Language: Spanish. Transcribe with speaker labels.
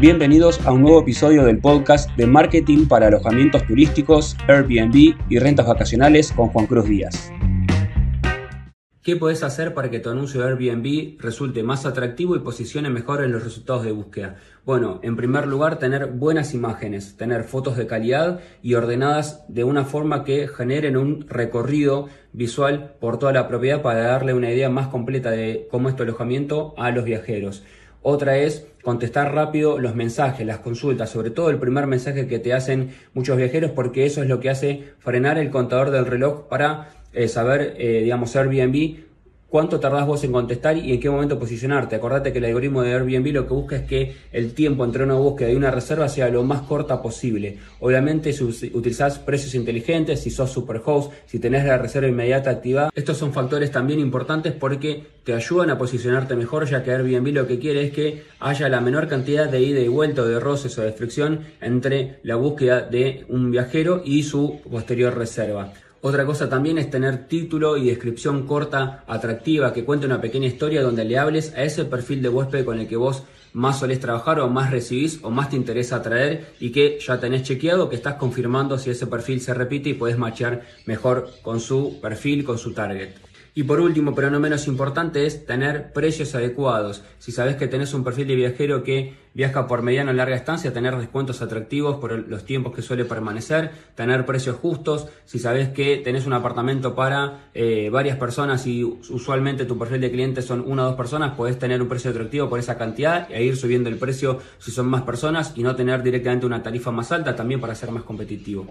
Speaker 1: Bienvenidos a un nuevo episodio del podcast de marketing para alojamientos turísticos, Airbnb y rentas vacacionales con Juan Cruz Díaz. ¿Qué puedes hacer para que tu anuncio de Airbnb resulte más atractivo y posicione mejor en los resultados de búsqueda? Bueno, en primer lugar, tener buenas imágenes, tener fotos de calidad y ordenadas de una forma que generen un recorrido visual por toda la propiedad para darle una idea más completa de cómo es tu alojamiento a los viajeros. Otra es contestar rápido los mensajes, las consultas, sobre todo el primer mensaje que te hacen muchos viajeros, porque eso es lo que hace frenar el contador del reloj para eh, saber, eh, digamos, Airbnb cuánto tardás vos en contestar y en qué momento posicionarte. Acordate que el algoritmo de Airbnb lo que busca es que el tiempo entre una búsqueda y una reserva sea lo más corta posible. Obviamente si utilizás precios inteligentes, si sos superhost, si tenés la reserva inmediata activada, estos son factores también importantes porque te ayudan a posicionarte mejor ya que Airbnb lo que quiere es que haya la menor cantidad de ida y vuelta o de roces o de fricción entre la búsqueda de un viajero y su posterior reserva. Otra cosa también es tener título y descripción corta, atractiva, que cuente una pequeña historia donde le hables a ese perfil de huésped con el que vos más solés trabajar o más recibís o más te interesa atraer y que ya tenés chequeado, que estás confirmando si ese perfil se repite y puedes machear mejor con su perfil, con su target. Y por último, pero no menos importante, es tener precios adecuados. Si sabes que tenés un perfil de viajero que viaja por mediana o larga estancia, tener descuentos atractivos por los tiempos que suele permanecer, tener precios justos. Si sabes que tenés un apartamento para eh, varias personas y usualmente tu perfil de clientes son una o dos personas, puedes tener un precio atractivo por esa cantidad e ir subiendo el precio si son más personas y no tener directamente una tarifa más alta también para ser más competitivo.